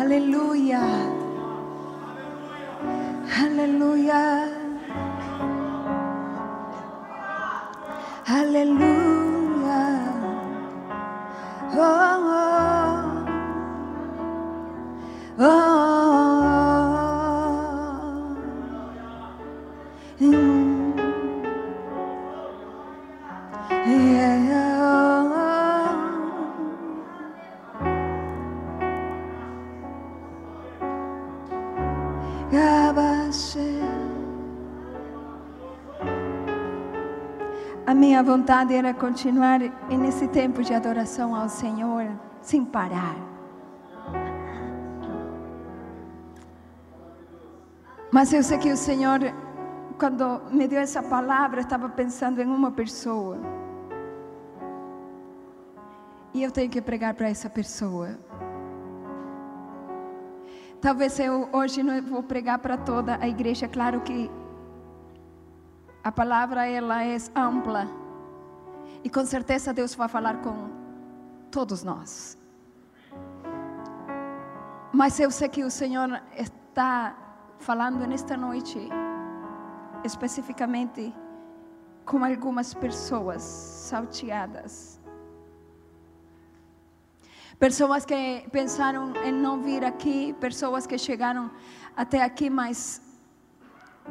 Aleluia. Aleluia. Aleluia. Oh, oh. Vontade era continuar nesse tempo de adoração ao Senhor sem parar. Mas eu sei que o Senhor, quando me deu essa palavra, estava pensando em uma pessoa. E eu tenho que pregar para essa pessoa. Talvez eu hoje não vou pregar para toda a igreja, claro que a palavra ela é ampla. E com certeza Deus vai falar com todos nós. Mas eu sei que o Senhor está falando nesta noite especificamente com algumas pessoas salteadas. Pessoas que pensaram em não vir aqui, pessoas que chegaram até aqui, mas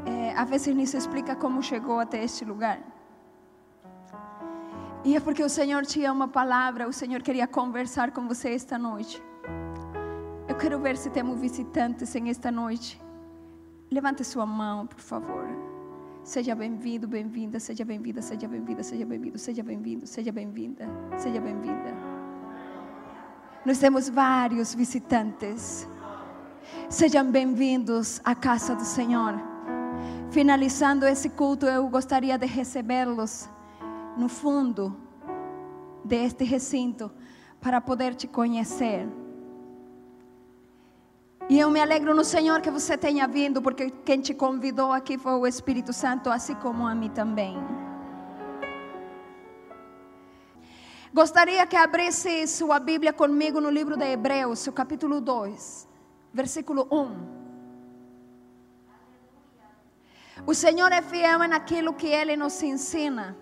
é, às vezes nem se explica como chegou até este lugar. E é porque o Senhor tinha uma palavra, o Senhor queria conversar com você esta noite. Eu quero ver se temos visitantes em esta noite. Levante sua mão, por favor. Seja bem-vindo, bem-vinda, seja bem-vinda, seja bem-vinda, seja bem-vindo, seja bem-vindo, seja bem-vinda, seja bem-vinda. Nós temos vários visitantes. Sejam bem-vindos à casa do Senhor. Finalizando esse culto, eu gostaria de recebê-los no fundo deste recinto para poder te conhecer. E eu me alegro no Senhor que você tenha vindo, porque quem te convidou aqui foi o Espírito Santo, assim como a mim também. Gostaria que abrisse sua Bíblia comigo no livro de Hebreus, o capítulo 2, versículo 1. O Senhor é fiel naquilo que Ele nos ensina.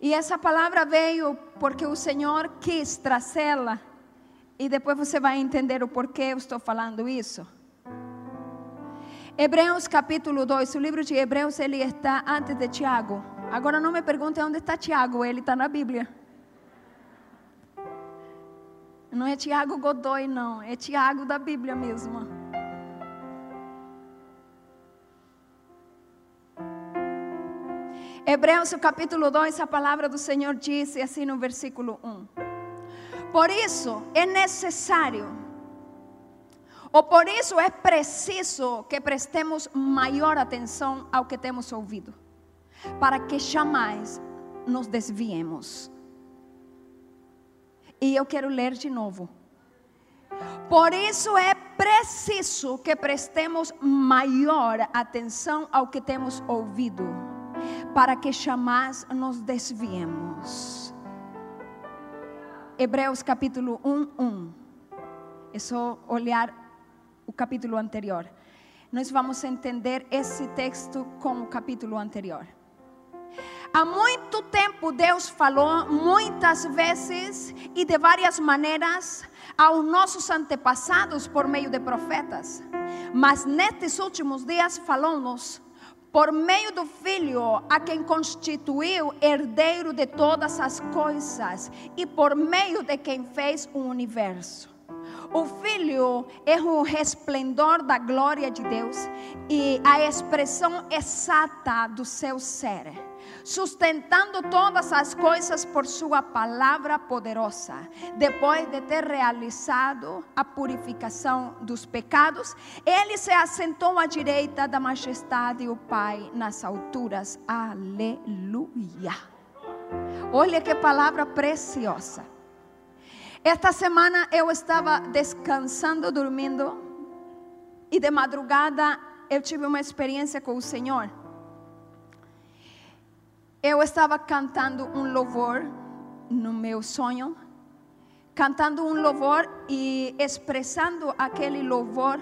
E essa palavra veio porque o Senhor quis trazê-la. E depois você vai entender o porquê eu estou falando isso. Hebreus capítulo 2, o livro de Hebreus ele está antes de Tiago. Agora não me pergunte onde está Tiago, ele está na Bíblia. Não é Tiago Godoy, não, é Tiago da Bíblia mesmo. Hebreus capítulo 2, a palavra do Senhor diz assim no versículo 1. Por isso é necessário, ou por isso é preciso que prestemos maior atenção ao que temos ouvido, para que jamais nos desviemos. E eu quero ler de novo. Por isso é preciso que prestemos maior atenção ao que temos ouvido para que jamais nos desviemos. Hebreus capítulo 1, 1. É só olhar o capítulo anterior. Nós vamos entender esse texto com o capítulo anterior. Há muito tempo Deus falou muitas vezes e de várias maneiras aos nossos antepassados por meio de profetas. Mas nestes últimos dias falou-nos por meio do Filho, a quem constituiu herdeiro de todas as coisas e por meio de quem fez o universo. O Filho é o resplendor da glória de Deus e a expressão exata do seu ser sustentando todas as coisas por sua palavra poderosa. Depois de ter realizado a purificação dos pecados, ele se assentou à direita da majestade o Pai nas alturas. Aleluia. Olha que palavra preciosa. Esta semana eu estava descansando, dormindo, e de madrugada eu tive uma experiência com o Senhor. Eu estava cantando um louvor no meu sonho, cantando um louvor e expressando aquele louvor.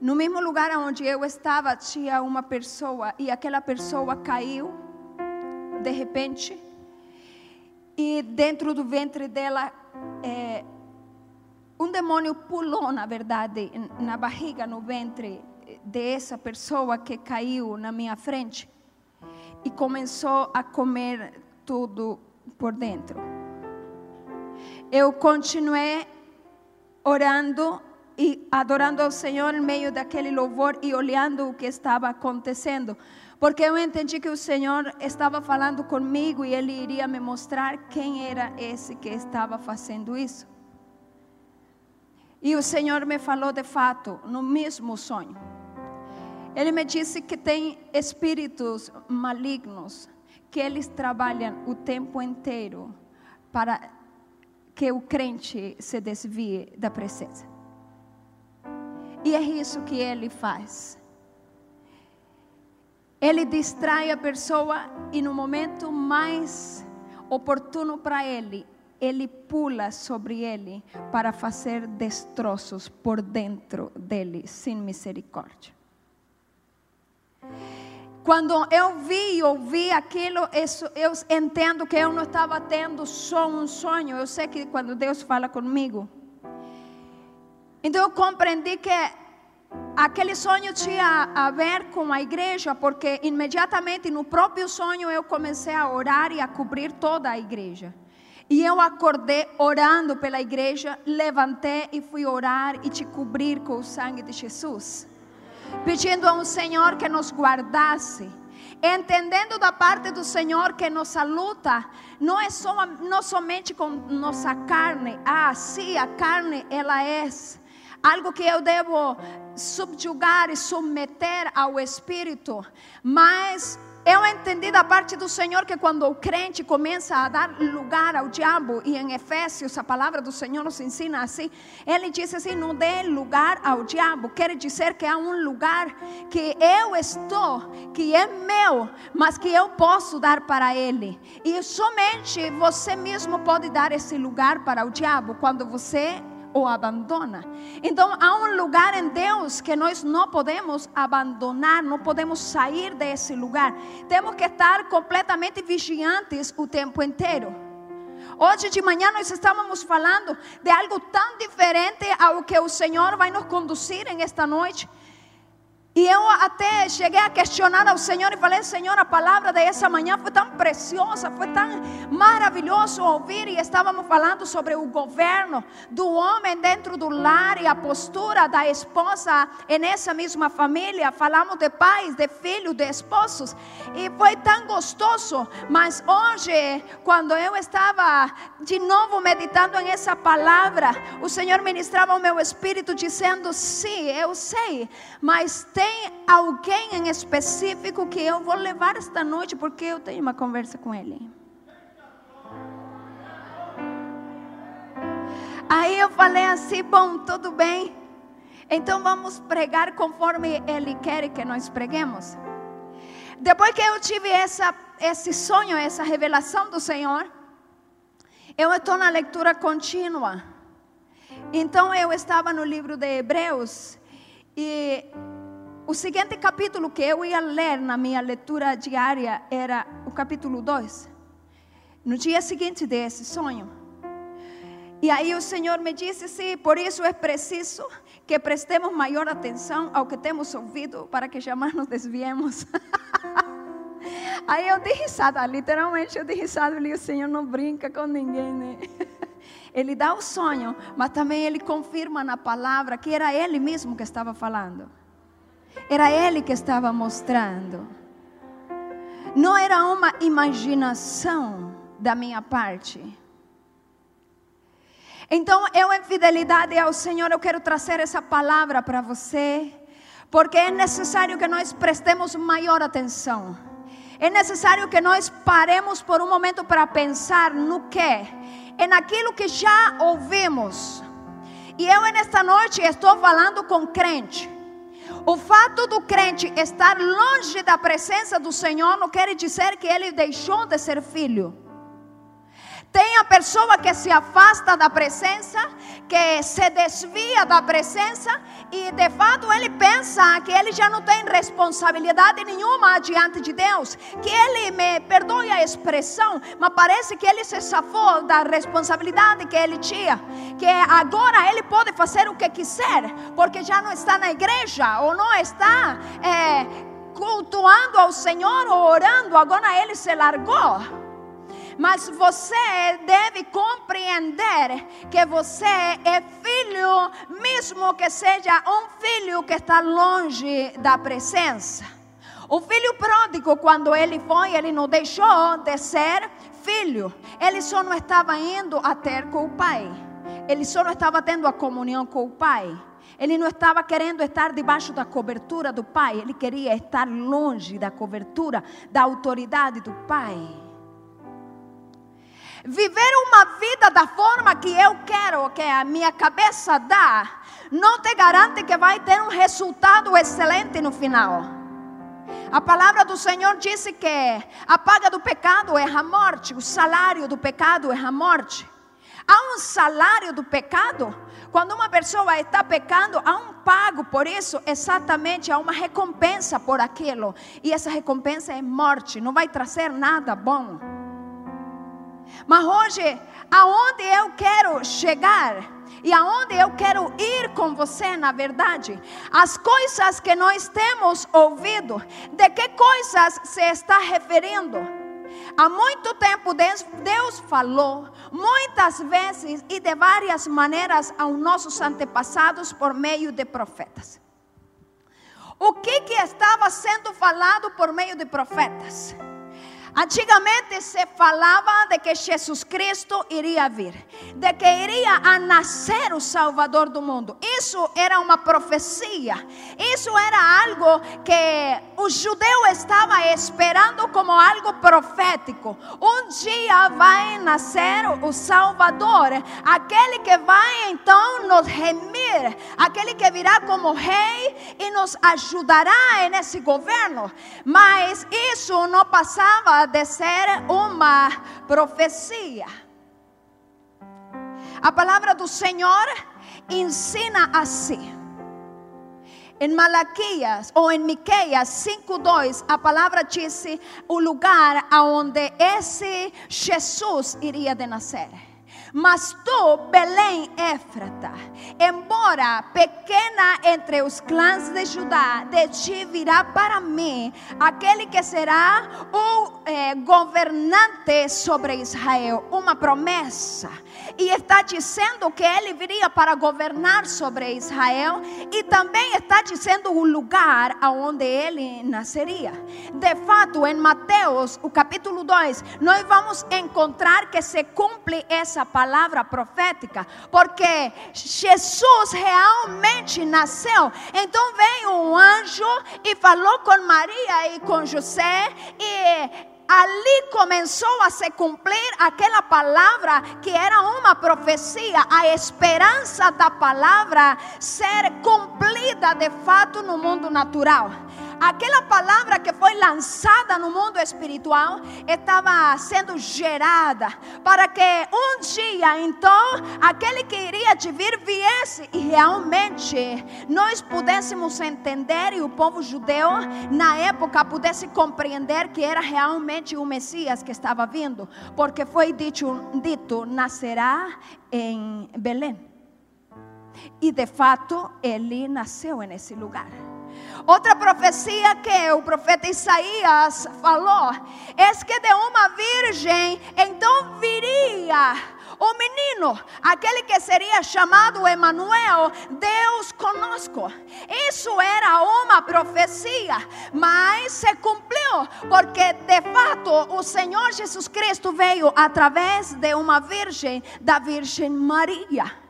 No mesmo lugar onde eu estava, tinha uma pessoa e aquela pessoa caiu de repente e dentro do ventre dela é, um demônio pulou, na verdade, na barriga, no ventre dessa pessoa que caiu na minha frente e começou a comer tudo por dentro. Eu continuei orando e adorando ao Senhor em meio daquele louvor e olhando o que estava acontecendo, porque eu entendi que o Senhor estava falando comigo e Ele iria me mostrar quem era esse que estava fazendo isso. E o Senhor me falou de fato, no mesmo sonho. Ele me disse que tem espíritos malignos que eles trabalham o tempo inteiro para que o crente se desvie da presença. E é isso que ele faz. Ele distrai a pessoa e no momento mais oportuno para ele, ele pula sobre ele para fazer destroços por dentro dele, sem misericórdia. Quando eu vi e ouvi aquilo, isso, eu entendo que eu não estava tendo só um sonho. Eu sei que quando Deus fala comigo. Então eu compreendi que aquele sonho tinha a ver com a igreja, porque imediatamente no próprio sonho eu comecei a orar e a cobrir toda a igreja. E eu acordei orando pela igreja, levantei e fui orar e te cobrir com o sangue de Jesus, pedindo ao Senhor que nos guardasse entendendo da parte do Senhor que nossa luta não é só, não somente com nossa carne. Ah, sim, a carne ela é algo que eu devo subjugar e submeter ao Espírito, mas eu entendi da parte do Senhor que quando o crente começa a dar lugar ao diabo, e em Efésios a palavra do Senhor nos ensina assim, ele diz assim: não dê lugar ao diabo, quer dizer que há um lugar que eu estou, que é meu, mas que eu posso dar para ele, e somente você mesmo pode dar esse lugar para o diabo quando você o abandona. Então há um lugar em Deus que nós não podemos abandonar, não podemos sair desse lugar. Temos que estar completamente vigilantes o tempo inteiro. Hoje de manhã nós estávamos falando de algo tão diferente ao que o Senhor vai nos conduzir em esta noite. E eu até cheguei a questionar ao Senhor e falei: Senhor, a palavra dessa manhã foi tão preciosa, foi tão maravilhoso ouvir. E estávamos falando sobre o governo do homem dentro do lar e a postura da esposa nessa mesma família. Falamos de pais, de filhos, de esposos. E foi tão gostoso. Mas hoje, quando eu estava de novo meditando em essa palavra, o Senhor ministrava o meu espírito dizendo: Sim, eu sei, mas tem tem alguém em específico que eu vou levar esta noite porque eu tenho uma conversa com ele. Aí eu falei assim: bom, tudo bem. Então vamos pregar conforme Ele quer que nós preguemos. Depois que eu tive essa, esse sonho, essa revelação do Senhor, eu estou na leitura contínua. Então eu estava no livro de Hebreus e o seguinte capítulo que eu ia ler na minha leitura diária era o capítulo 2. No dia seguinte desse sonho. E aí o Senhor me disse: sim, por isso é preciso que prestemos maior atenção ao que temos ouvido para que jamais nos desviemos. aí eu dei risada, literalmente eu dei risada o Senhor não brinca com ninguém, né? Ele dá o sonho, mas também ele confirma na palavra que era ele mesmo que estava falando. Era Ele que estava mostrando. Não era uma imaginação da minha parte. Então, eu, em fidelidade ao Senhor, eu quero trazer essa palavra para você, porque é necessário que nós prestemos maior atenção. É necessário que nós paremos por um momento para pensar no que? É naquilo que já ouvimos. E eu, nesta noite, estou falando com crente. O fato do crente estar longe da presença do Senhor não quer dizer que ele deixou de ser filho. Tem a pessoa que se afasta da presença, que se desvia da presença e de fato ele pensa que ele já não tem responsabilidade nenhuma diante de Deus, que ele me perdoe a expressão, mas parece que ele se safou da responsabilidade que ele tinha, que agora ele pode fazer o que quiser, porque já não está na igreja ou não está é, cultuando ao Senhor ou orando, agora ele se largou. Mas você deve compreender que você é filho, mesmo que seja um filho que está longe da presença. O filho pródigo, quando ele foi, ele não deixou de ser filho. Ele só não estava indo a ter com o pai. Ele só não estava tendo a comunhão com o pai. Ele não estava querendo estar debaixo da cobertura do pai. Ele queria estar longe da cobertura, da autoridade do pai. Viver uma vida da forma que eu quero, que a minha cabeça dá, não te garante que vai ter um resultado excelente no final. A palavra do Senhor disse que a paga do pecado é a morte, o salário do pecado é a morte. Há um salário do pecado. Quando uma pessoa está pecando, há um pago por isso, exatamente, há uma recompensa por aquilo. E essa recompensa é morte, não vai trazer nada bom. Mas hoje, aonde eu quero chegar e aonde eu quero ir com você, na verdade, as coisas que nós temos ouvido, de que coisas se está referindo? Há muito tempo Deus falou, muitas vezes e de várias maneiras, aos nossos antepassados por meio de profetas. O que, que estava sendo falado por meio de profetas? Antigamente se falava de que Jesus Cristo iria vir, de que iria a nascer o Salvador do mundo. Isso era uma profecia. Isso era algo que o judeu estava esperando como algo profético. Um dia vai nascer o Salvador, aquele que vai então nos remir, aquele que virá como rei e nos ajudará nesse governo. Mas isso não passava de ser uma profecia. A palavra do Senhor ensina assim. Em Malaquias ou em Miqueias 5:2, a palavra diz o lugar aonde esse Jesus iria de nascer. Mas tu, Belém Éfrata, embora pequena entre os clãs de Judá, de ti virá para mim aquele que será o eh, governante sobre Israel. Uma promessa. E está dizendo que ele viria para governar sobre Israel. E também está dizendo o lugar aonde ele nasceria. De fato, em Mateus, o capítulo 2, nós vamos encontrar que se cumpre essa palavra palavra profética, porque Jesus realmente nasceu. Então veio um anjo e falou com Maria e com José e ali começou a se cumprir aquela palavra que era uma profecia, a esperança da palavra ser cumprida de fato no mundo natural aquela palavra que foi lançada no mundo espiritual estava sendo gerada para que um dia então aquele que iria te vir viesse e realmente nós pudéssemos entender e o povo judeu na época pudesse compreender que era realmente o Messias que estava vindo, porque foi dito, dito nascerá em Belém. E de fato ele nasceu nesse lugar. Outra profecia que o profeta Isaías falou é que de uma virgem então viria o menino, aquele que seria chamado Emanuel, Deus conosco. Isso era uma profecia, mas se cumpriu, porque de fato o Senhor Jesus Cristo veio através de uma virgem, da Virgem Maria.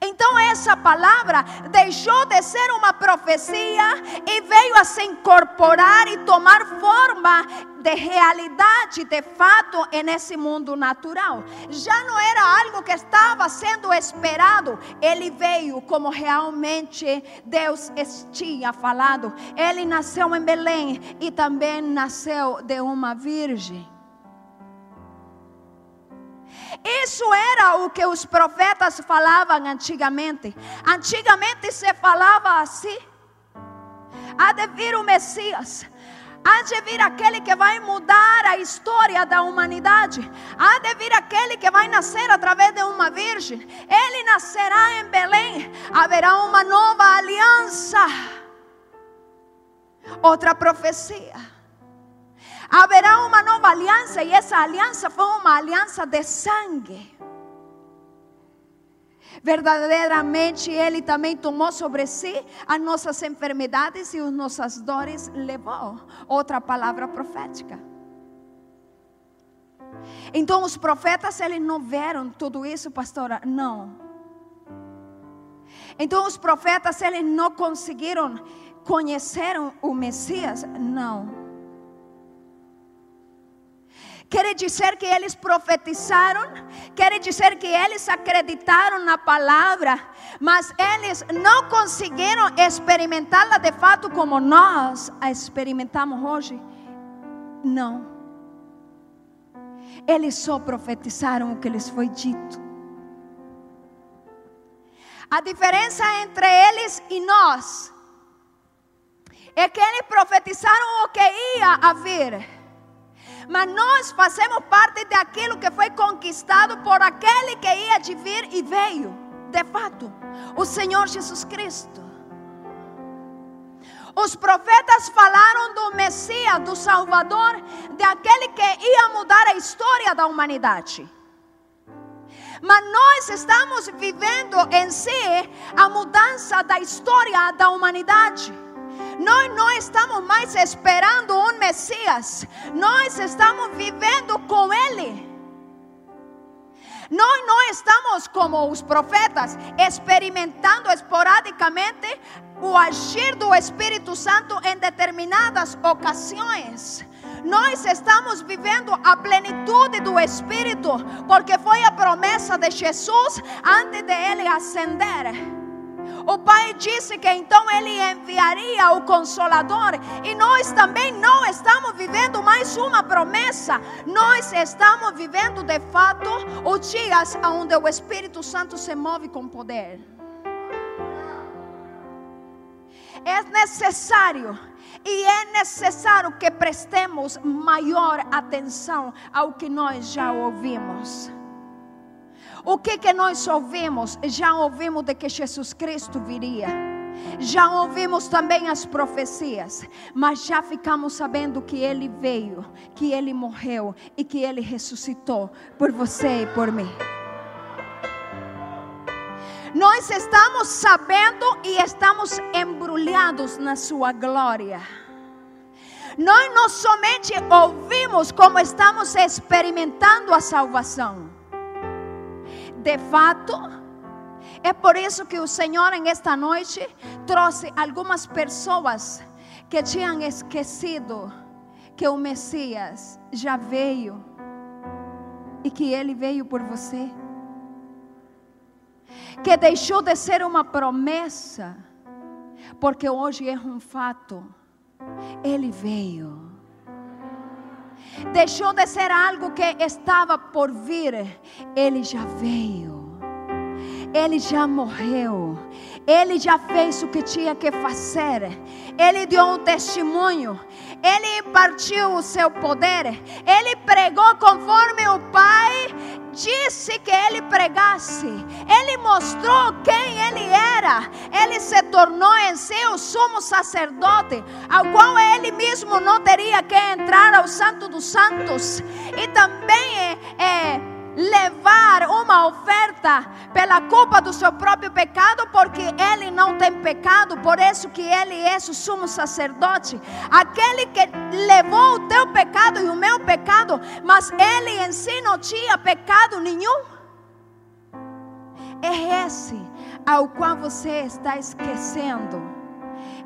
Então essa palavra deixou de ser uma profecia e veio a se incorporar e tomar forma de realidade, de fato, nesse mundo natural. Já não era algo que estava sendo esperado, ele veio como realmente Deus tinha falado. Ele nasceu em Belém e também nasceu de uma virgem. Isso era o que os profetas falavam antigamente. Antigamente se falava assim: há de vir o Messias. Há de vir aquele que vai mudar a história da humanidade. Há de vir aquele que vai nascer através de uma virgem. Ele nascerá em Belém. Haverá uma nova aliança. Outra profecia. Haverá uma nova aliança e essa aliança foi uma aliança de sangue. Verdadeiramente Ele também tomou sobre si as nossas enfermidades e as nossas dores levou. Outra palavra profética. Então os profetas eles não viram tudo isso, pastora? Não. Então os profetas eles não conseguiram conhecer o Messias? Não. Quer dizer que eles profetizaram, quer dizer que eles acreditaram na palavra, mas eles não conseguiram experimentá-la de fato como nós a experimentamos hoje. Não. Eles só profetizaram o que lhes foi dito. A diferença entre eles e nós é que eles profetizaram o que ia haver mas nós fazemos parte daquilo que foi conquistado por aquele que ia de vir e veio, de fato, o Senhor Jesus Cristo. Os profetas falaram do Messias, do Salvador, de aquele que ia mudar a história da humanidade. Mas nós estamos vivendo em si a mudança da história da humanidade. Nós não estamos mais esperando um Messias, nós estamos vivendo com Ele. Nós não estamos como os profetas, experimentando esporadicamente o agir do Espírito Santo em determinadas ocasiões. Nós estamos vivendo a plenitude do Espírito, porque foi a promessa de Jesus antes de ele ascender. O Pai disse que então Ele enviaria o Consolador, e nós também não estamos vivendo mais uma promessa, nós estamos vivendo de fato os dias onde o Espírito Santo se move com poder. É necessário e é necessário que prestemos maior atenção ao que nós já ouvimos. O que que nós ouvimos? Já ouvimos de que Jesus Cristo viria. Já ouvimos também as profecias, mas já ficamos sabendo que ele veio, que ele morreu e que ele ressuscitou por você e por mim. Nós estamos sabendo e estamos embrulhados na sua glória. Nós não somente ouvimos como estamos experimentando a salvação de fato, é por isso que o Senhor, em esta noite, trouxe algumas pessoas que tinham esquecido que o Messias já veio e que ele veio por você. Que deixou de ser uma promessa, porque hoje é um fato. Ele veio deixou de ser algo que estava por vir, ele já veio. Ele já morreu. Ele já fez o que tinha que fazer. Ele deu um testemunho. Ele impartiu o seu poder. Ele pregou conforme o Pai disse que ele pregasse. Ele mostrou quem ele era. Ele se tornou em si o sumo sacerdote, ao qual ele mesmo não teria que entrar ao Santo dos Santos. E também é, é levar uma oferta pela culpa do seu próprio pecado, porque ele não tem pecado, por isso que ele é o sumo sacerdote, aquele que levou o teu pecado e o meu pecado, mas ele em si não tinha pecado nenhum. É esse ao qual você está esquecendo,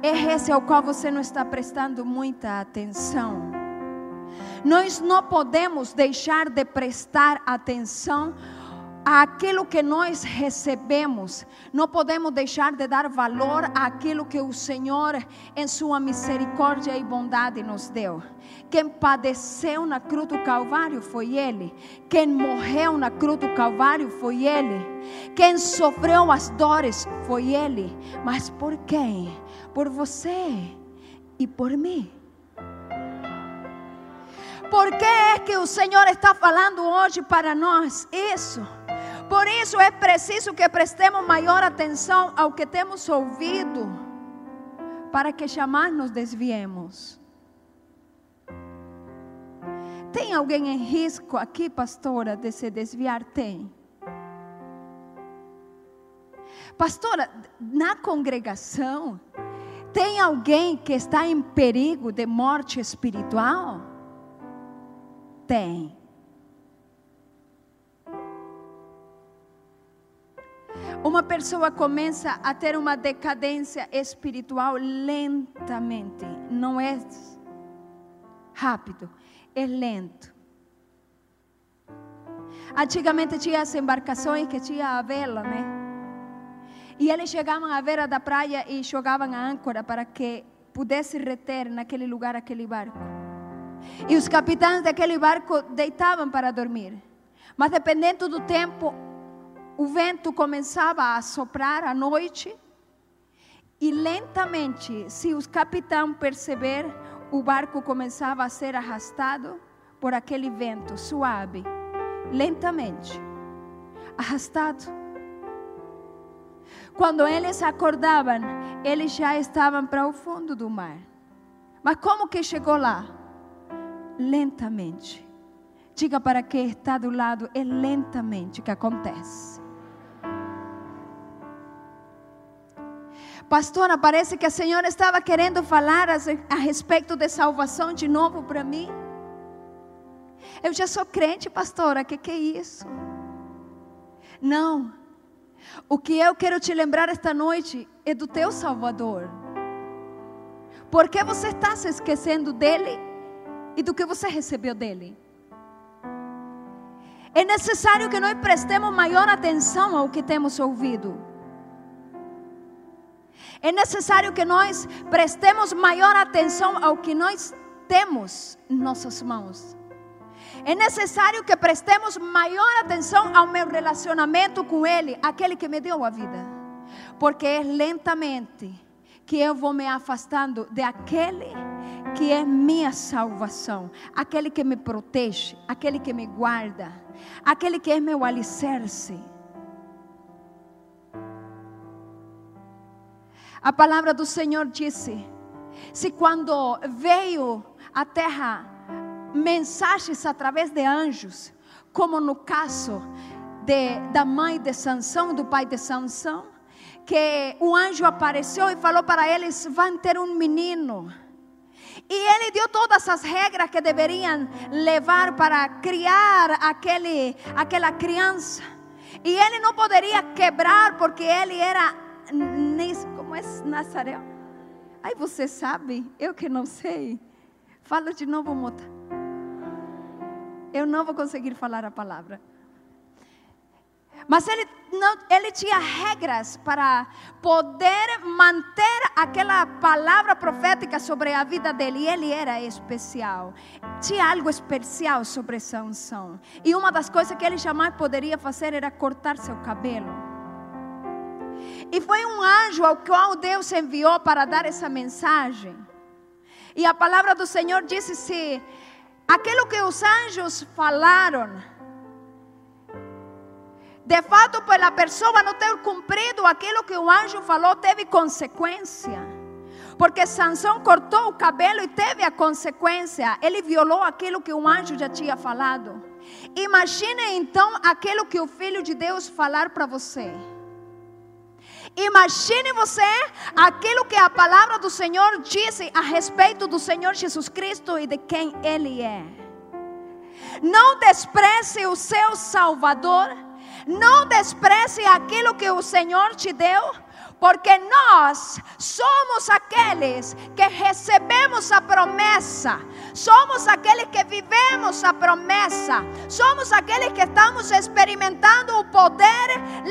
é esse ao qual você não está prestando muita atenção. Nós não podemos deixar de prestar atenção aquilo que nós recebemos, não podemos deixar de dar valor àquilo que o Senhor, em Sua misericórdia e bondade, nos deu. Quem padeceu na cruz do Calvário foi Ele. Quem morreu na cruz do Calvário foi Ele. Quem sofreu as dores foi Ele. Mas por quem? Por você e por mim. Por que é que o Senhor está falando hoje para nós isso? Por isso é preciso que prestemos maior atenção ao que temos ouvido, para que jamais nos desviemos. Tem alguém em risco aqui, pastora, de se desviar? Tem. Pastora, na congregação, tem alguém que está em perigo de morte espiritual? Tem. Uma pessoa começa a ter uma decadência espiritual lentamente, não é rápido, é lento. Antigamente tinha as embarcações que tinha a vela, né? E eles chegavam à beira da praia e jogavam a âncora para que pudesse reter naquele lugar aquele barco. E os capitães daquele barco deitavam para dormir. Mas dependendo do tempo, o vento começava a soprar à noite e lentamente, se os capitães perceber, o barco começava a ser arrastado por aquele vento suave, lentamente, arrastado. Quando eles acordavam, eles já estavam para o fundo do mar. Mas como que chegou lá? Lentamente. Diga para quem está do lado, é lentamente que acontece. Pastora, parece que a senhora estava querendo falar a respeito de salvação de novo para mim. Eu já sou crente, pastora, que que é isso? Não. O que eu quero te lembrar esta noite é do teu Salvador. Por que você está se esquecendo dele e do que você recebeu dele? É necessário que nós prestemos maior atenção ao que temos ouvido. É necessário que nós prestemos maior atenção ao que nós temos em nossas mãos. É necessário que prestemos maior atenção ao meu relacionamento com Ele, aquele que me deu a vida. Porque é lentamente que eu vou me afastando de aquele que é minha salvação, aquele que me protege, aquele que me guarda, aquele que é meu alicerce. A palavra do Senhor disse: se quando veio à terra mensagens através de anjos, como no caso de, da mãe de Sansão, do pai de Sansão, que o anjo apareceu e falou para eles: vão ter um menino. E ele deu todas as regras que deveriam levar para criar aquele, aquela criança. E ele não poderia quebrar porque ele era como é Nazaré? Aí você sabe, eu que não sei. Fala de novo, Mota. Eu não vou conseguir falar a palavra. Mas ele, não, ele tinha regras para poder manter aquela palavra profética sobre a vida dele. E ele era especial. Tinha algo especial sobre Sansão. E uma das coisas que ele jamais poderia fazer era cortar seu cabelo. E foi um anjo ao qual Deus enviou para dar essa mensagem. E a palavra do Senhor disse: se aquilo que os anjos falaram, de fato, pela pessoa não ter cumprido aquilo que o anjo falou, teve consequência. Porque Sansão cortou o cabelo e teve a consequência. Ele violou aquilo que o anjo já tinha falado. Imagine então aquilo que o Filho de Deus falar para você. Imagine você aquilo que a palavra do Senhor disse a respeito do Senhor Jesus Cristo e de quem Ele é. Não despreze o seu Salvador. Não despreze aquilo que o Senhor te deu. Porque nós somos aqueles que recebemos a promessa, Somos aqueles que vivemos a promessa. Somos aqueles que estamos experimentando o poder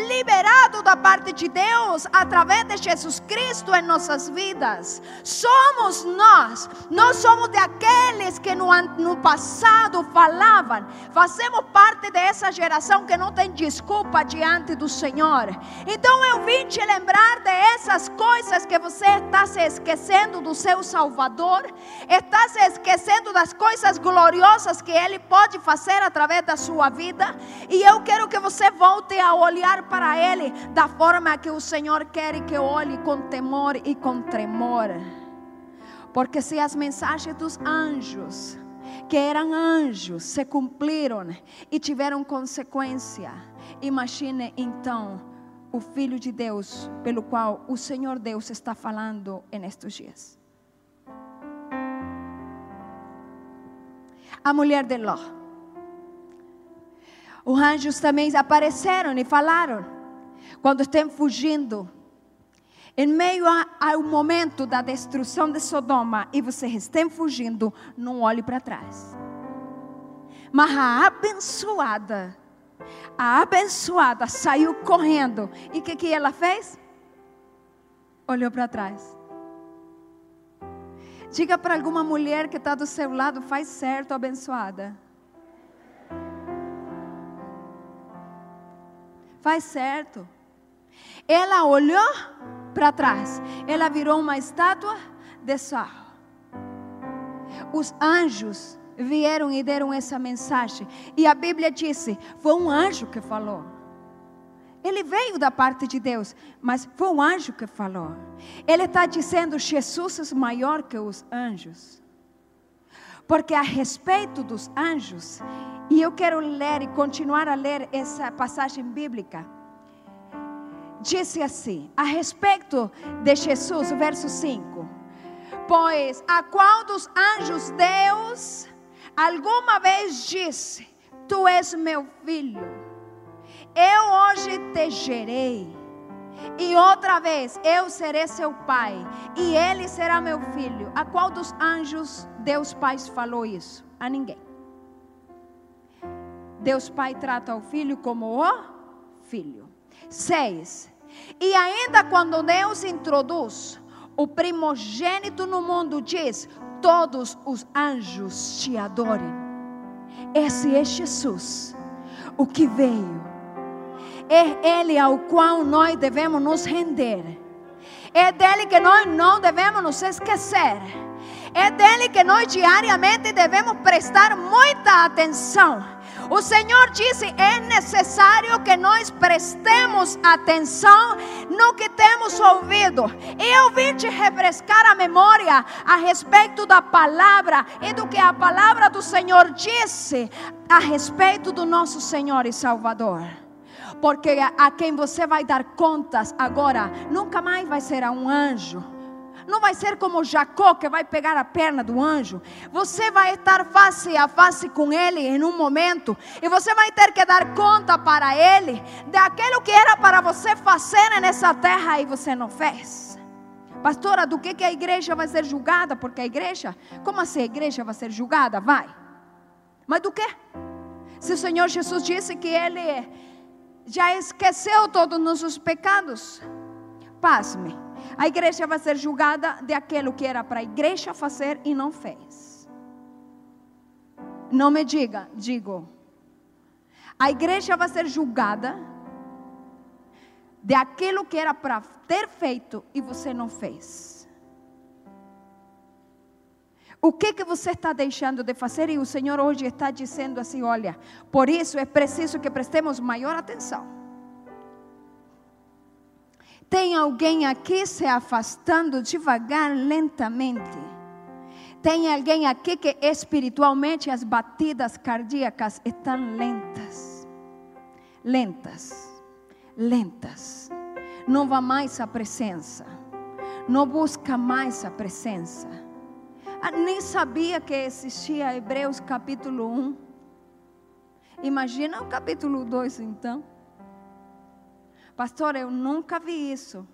liberado da parte de Deus através de Jesus Cristo em nossas vidas. Somos nós. Nós somos de aqueles que no, no passado falavam. Fazemos parte dessa geração que não tem desculpa diante do Senhor. Então eu vim te lembrar dessas coisas que você está se esquecendo do seu Salvador, está se esquecendo das coisas gloriosas que Ele pode fazer através da sua vida. E eu quero que você volte a olhar para Ele da forma que o Senhor quer que olhe com temor e com tremor. Porque se as mensagens dos anjos, que eram anjos, se cumpriram e tiveram consequência, imagine então o Filho de Deus, pelo qual o Senhor Deus está falando nestes dias. A mulher de Ló. Os anjos também apareceram e falaram, quando estão fugindo, em meio ao momento da destruição de Sodoma, e vocês estão fugindo, não olhe para trás. Mas a abençoada a abençoada saiu correndo. E o que, que ela fez? Olhou para trás. Diga para alguma mulher que está do seu lado: faz certo, abençoada. Faz certo. Ela olhou para trás. Ela virou uma estátua de sal. Os anjos vieram e deram essa mensagem. E a Bíblia disse: foi um anjo que falou. Ele veio da parte de Deus, mas foi um anjo que falou. Ele está dizendo: Jesus é maior que os anjos. Porque a respeito dos anjos, e eu quero ler e continuar a ler essa passagem bíblica. Disse assim, a respeito de Jesus, verso 5: Pois a qual dos anjos Deus alguma vez disse: Tu és meu filho, eu hoje te gerei. E outra vez, eu serei seu pai, e ele será meu filho. A qual dos anjos Deus Pai falou isso? A ninguém. Deus Pai trata o filho como o filho. Seis. E ainda quando Deus introduz o primogênito no mundo, diz: todos os anjos te adorem. Esse é Jesus, o que veio. É Ele ao qual nós devemos nos render. É dele que nós não devemos nos esquecer. É dele que nós diariamente devemos prestar muita atenção o Senhor disse: é necessário que nós prestemos atenção no que temos ouvido. Eu vim te refrescar a memória a respeito da palavra e do que a palavra do Senhor disse a respeito do nosso Senhor e Salvador porque a, quem você vai dar contas agora nunca mais vai ser a um anjo, não vai ser como Jacó que vai pegar a perna do anjo. Você vai estar face a face com ele em um momento. E você vai ter que dar conta para ele daquilo que era para você fazer nessa terra e você não fez. Pastora, do que, que a igreja vai ser julgada? Porque a igreja, como assim a igreja vai ser julgada? Vai. Mas do que? Se o Senhor Jesus disse que Ele já esqueceu todos os nossos pecados, pasme a igreja vai ser julgada de aquilo que era para a igreja fazer e não fez. Não me diga, digo. A igreja vai ser julgada de aquilo que era para ter feito e você não fez. O que que você está deixando de fazer e o Senhor hoje está dizendo assim, olha, por isso é preciso que prestemos maior atenção. Tem alguém aqui se afastando devagar, lentamente. Tem alguém aqui que espiritualmente as batidas cardíacas estão lentas. Lentas. Lentas. Não vá mais à presença. Não busca mais a presença. Ah, nem sabia que existia Hebreus capítulo 1. Imagina o capítulo 2 então. Pastor, eu nunca vi isso.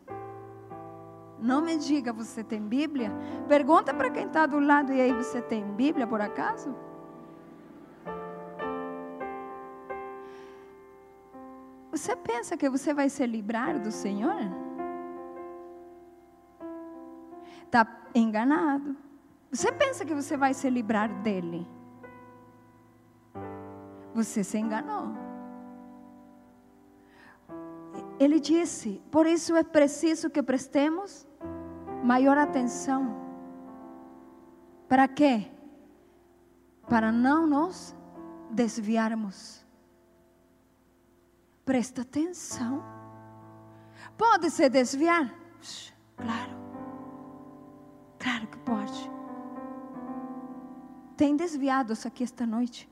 Não me diga, você tem Bíblia? Pergunta para quem está do lado, e aí, você tem Bíblia por acaso? Você pensa que você vai se livrar do Senhor? Está enganado. Você pensa que você vai se livrar dele? Você se enganou. Ele disse: por isso é preciso que prestemos maior atenção. Para quê? Para não nos desviarmos. Presta atenção. Pode se desviar? Claro. Claro que pode. Tem desviados aqui esta noite?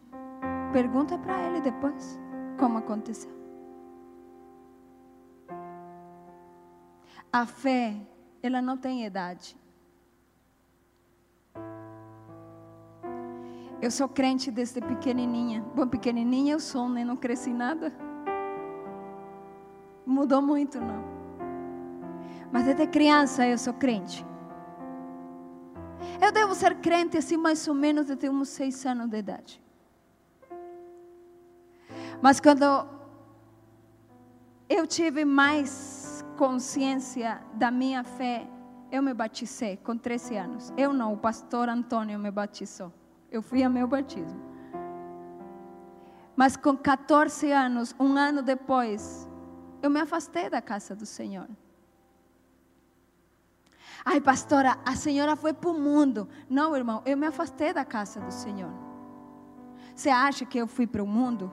Pergunta para ele depois como aconteceu. A fé, ela não tem idade. Eu sou crente desde pequenininha. Bom, pequenininha eu sou, né? Não cresci nada. Mudou muito, não. Mas desde criança eu sou crente. Eu devo ser crente assim mais ou menos desde uns seis anos de idade. Mas quando eu tive mais consciência da minha fé, eu me batizei com 13 anos. Eu não, o pastor Antônio me batizou. Eu fui a meu batismo. Mas com 14 anos, um ano depois, eu me afastei da casa do Senhor. Ai, pastora, a senhora foi para o mundo. Não, irmão, eu me afastei da casa do Senhor. Você acha que eu fui para o mundo?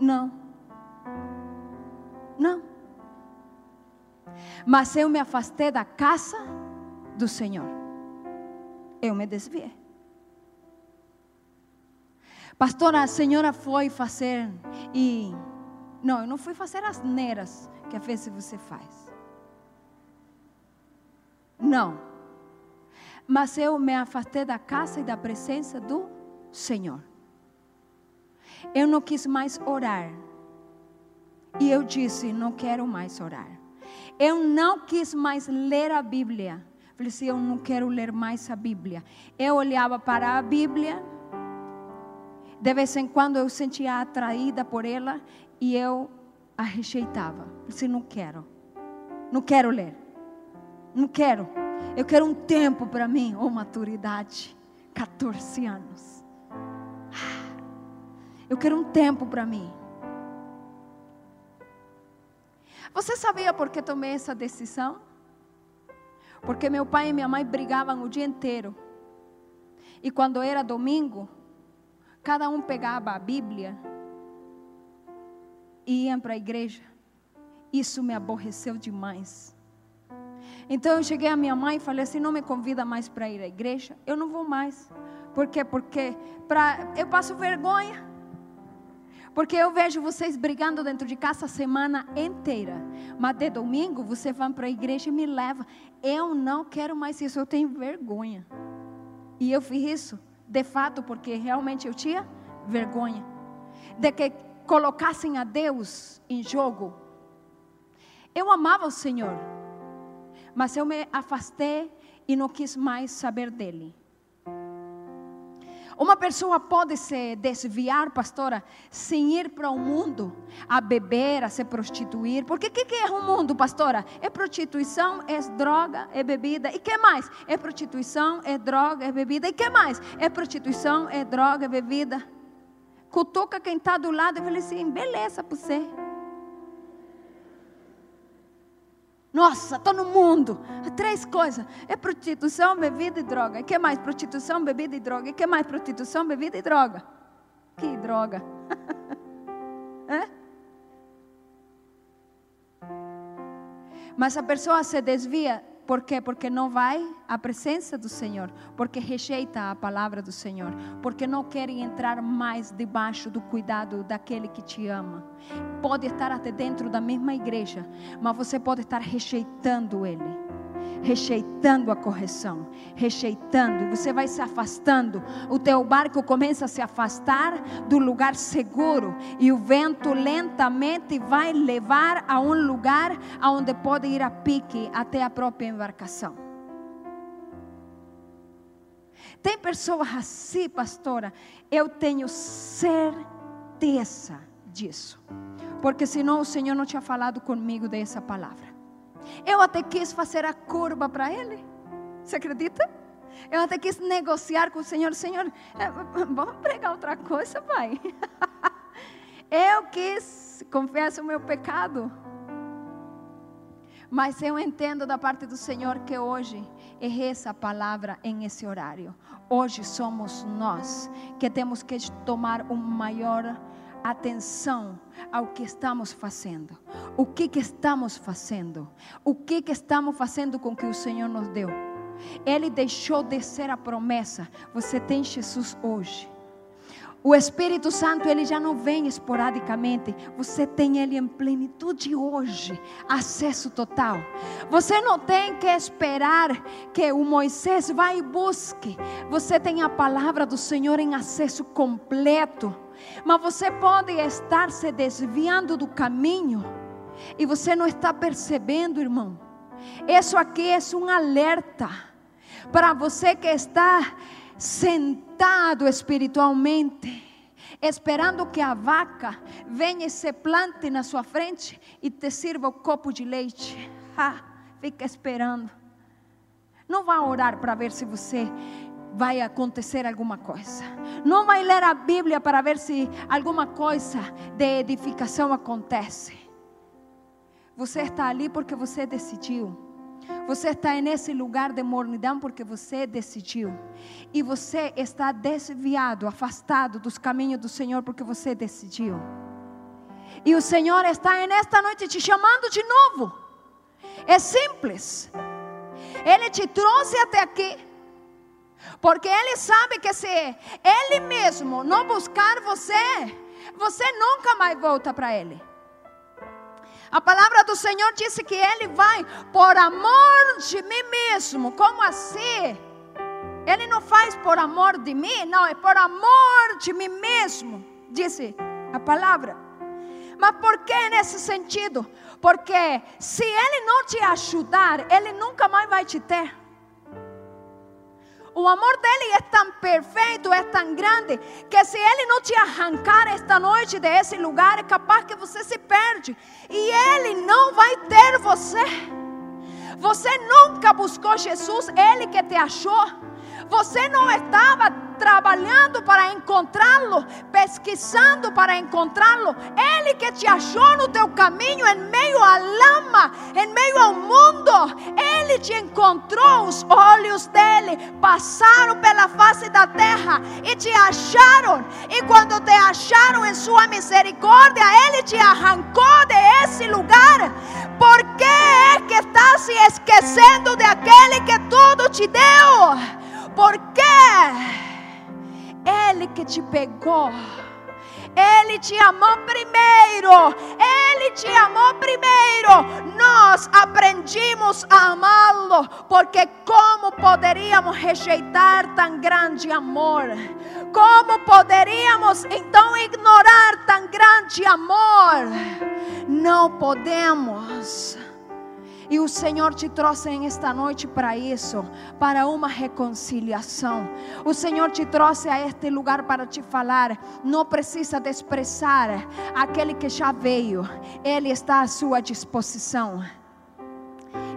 Não. Não. Mas eu me afastei da casa do Senhor. Eu me desviei. Pastora, a senhora foi fazer e não, eu não fui fazer as neiras que às vezes você faz. Não. Mas eu me afastei da casa e da presença do Senhor. Eu não quis mais orar. E eu disse: não quero mais orar. Eu não quis mais ler a Bíblia. Falei assim: eu não quero ler mais a Bíblia. Eu olhava para a Bíblia. De vez em quando eu sentia atraída por ela e eu a rejeitava. Falei assim: não quero. Não quero ler. Não quero. Eu quero um tempo para mim. Ou oh, maturidade. 14 anos. Eu quero um tempo para mim. Você sabia por que tomei essa decisão? Porque meu pai e minha mãe brigavam o dia inteiro. E quando era domingo, cada um pegava a Bíblia e iam para a igreja. Isso me aborreceu demais. Então eu cheguei à minha mãe e falei assim: não me convida mais para ir à igreja. Eu não vou mais. Por quê? Porque pra, eu passo vergonha. Porque eu vejo vocês brigando dentro de casa a semana inteira. Mas de domingo você vai para a igreja e me leva. Eu não quero mais isso, eu tenho vergonha. E eu fiz isso, de fato, porque realmente eu tinha vergonha. De que colocassem a Deus em jogo. Eu amava o Senhor, mas eu me afastei e não quis mais saber dele. Uma pessoa pode se desviar, pastora, sem ir para o mundo, a beber, a se prostituir. Porque o que, que é o mundo, pastora? É prostituição, é droga, é bebida. E que mais? É prostituição, é droga, é bebida. E que mais? É prostituição, é droga, é bebida. Cutuca quem está do lado e fala assim: beleza para você. Nossa, estou no mundo. Três coisas: é prostituição, bebida e droga. E que mais? Prostituição, bebida e droga. E que mais? Prostituição, bebida e droga. Que droga. é? Mas a pessoa se desvia por quê? Porque não vai à presença do Senhor, porque rejeita a palavra do Senhor, porque não quer entrar mais debaixo do cuidado daquele que te ama. Pode estar até dentro da mesma igreja, mas você pode estar rejeitando ele. Rejeitando a correção, rejeitando, você vai se afastando. O teu barco começa a se afastar do lugar seguro e o vento lentamente vai levar a um lugar aonde pode ir a pique até a própria embarcação. Tem pessoas assim, pastora, eu tenho certeza disso. Porque senão o Senhor não tinha falado comigo dessa palavra. Eu até quis fazer a curva para ele. Você acredita? Eu até quis negociar com o Senhor. Senhor, eh, vamos pregar outra coisa, Pai. Eu quis, confesso o meu pecado. Mas eu entendo da parte do Senhor que hoje é essa palavra em esse horário. Hoje somos nós que temos que tomar um maior atenção ao que estamos fazendo. O que, que estamos fazendo? O que, que estamos fazendo com que o Senhor nos deu? Ele deixou de ser a promessa. Você tem Jesus hoje. O Espírito Santo, ele já não vem esporadicamente. Você tem ele em plenitude hoje, acesso total. Você não tem que esperar que o Moisés vá e busque. Você tem a palavra do Senhor em acesso completo. Mas você pode estar se desviando do caminho e você não está percebendo, irmão. Isso aqui é um alerta para você que está sentado espiritualmente, esperando que a vaca venha e se plante na sua frente e te sirva o copo de leite. Ah, fica esperando. Não vá orar para ver se você vai acontecer alguma coisa. Não vai ler a Bíblia para ver se alguma coisa de edificação acontece. Você está ali porque você decidiu. Você está nesse lugar de mornidão porque você decidiu. E você está desviado, afastado dos caminhos do Senhor porque você decidiu. E o Senhor está nesta noite te chamando de novo. É simples. Ele te trouxe até aqui porque Ele sabe que se Ele mesmo não buscar você, você nunca mais volta para Ele. A palavra do Senhor disse que Ele vai por amor de mim mesmo. Como assim? Ele não faz por amor de mim, não, é por amor de mim mesmo, disse a palavra. Mas por que nesse sentido? Porque se Ele não te ajudar, Ele nunca mais vai te ter. O amor dele é tão perfeito, é tão grande, que se ele não te arrancar esta noite desse lugar, é capaz que você se perde. E ele não vai ter você. Você nunca buscou Jesus, ele que te achou. Você não estava trabalhando para encontrá-lo, pesquisando para encontrá-lo. Ele que te achou no teu caminho, em meio à lama, em meio ao mundo. Ele te encontrou, os olhos dele passaram pela face da terra e te acharam. E quando te acharam em sua misericórdia, ele te arrancou de esse lugar. Por que é que está se esquecendo de aquele que tudo te deu? Porque Ele que te pegou. Ele te amou primeiro. Ele te amou primeiro. Nós aprendimos a amá-lo. Porque como poderíamos rejeitar tão grande amor? Como poderíamos então ignorar tão grande amor? Não podemos. E o Senhor te trouxe em esta noite para isso, para uma reconciliação. O Senhor te trouxe a este lugar para te falar. Não precisa desprezar aquele que já veio, Ele está à sua disposição.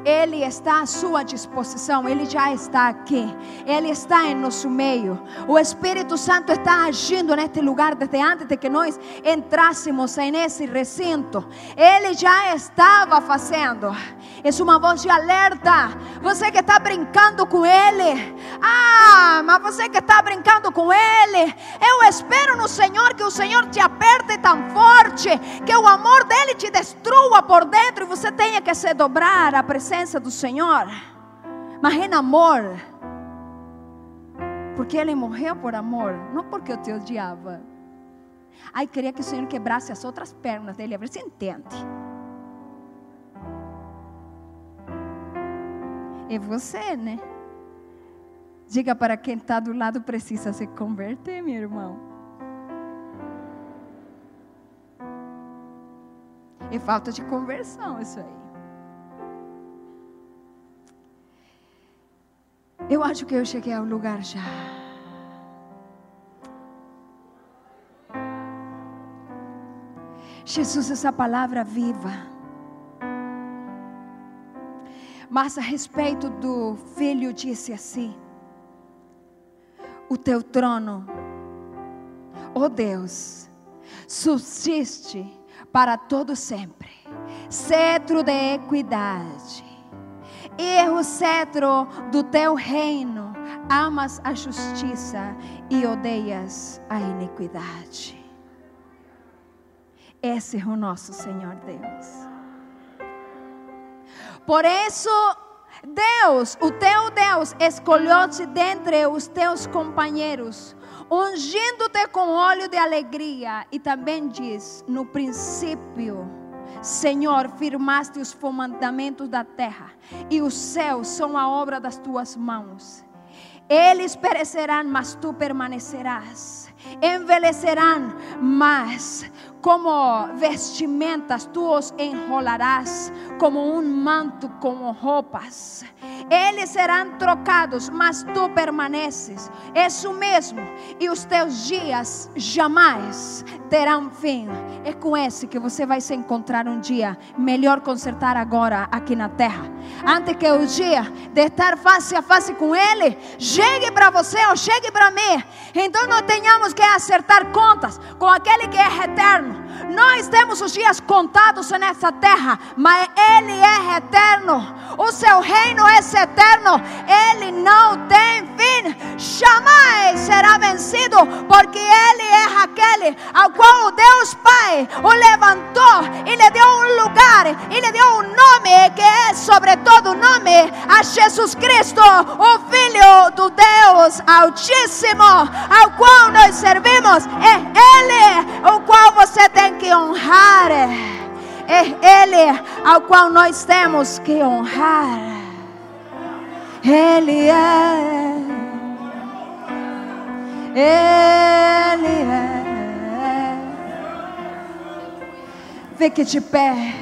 Ele está à sua disposição, Ele já está aqui, Ele está em nosso meio. O Espírito Santo está agindo neste lugar desde antes de que nós entrássemos nesse recinto. Ele já estava fazendo. É uma voz de alerta. Você que está brincando com Ele, ah, mas você que está brincando com Ele, eu espero no Senhor que o Senhor te aperte tão forte, que o amor dele te destrua por dentro e você tenha que se dobrar à presença presença do Senhor, mas em amor, porque Ele morreu por amor, não porque eu te odiava. Ai, queria que o Senhor quebrasse as outras pernas dele, a ver se entende. É você, né? Diga para quem está do lado, precisa se converter, meu irmão. É falta de conversão isso aí. Eu acho que eu cheguei ao lugar já. Jesus, essa palavra viva. Mas a respeito do filho, disse assim: O teu trono, ó oh Deus, subsiste para todo sempre, cetro de equidade e o cetro do teu reino. Amas a justiça e odeias a iniquidade. Esse é o nosso Senhor Deus. Por isso, Deus, o teu Deus, escolheu-te dentre os teus companheiros, ungindo-te com óleo de alegria. E também diz: no princípio, Senhor, firmaste os fundamentos da terra, e os céus são a obra das tuas mãos. Eles perecerão, mas tu permanecerás. Envelhecerão, mas como vestimentas, tu os enrolarás como um manto com roupas. Eles serão trocados, mas tu permaneces. Isso mesmo, e os teus dias jamais terão fim. É com esse que você vai se encontrar um dia. Melhor consertar agora aqui na terra, antes que o dia de estar face a face com Ele chegue para você ou chegue para mim. Então não tenhamos que acertar contas com aquele que é eterno nós temos os dias contados nessa terra, mas Ele é eterno. O seu reino é eterno. Ele não tem fim. Jamais será vencido, porque Ele é aquele ao qual Deus Pai o levantou e lhe deu um lugar e lhe deu um nome que é sobre todo nome a Jesus Cristo, o Filho do Deus Altíssimo, ao qual nós servimos. É Ele o qual você tem que honrar. É Ele ao qual nós temos que honrar. Ele é. Ele é. Fique de pé.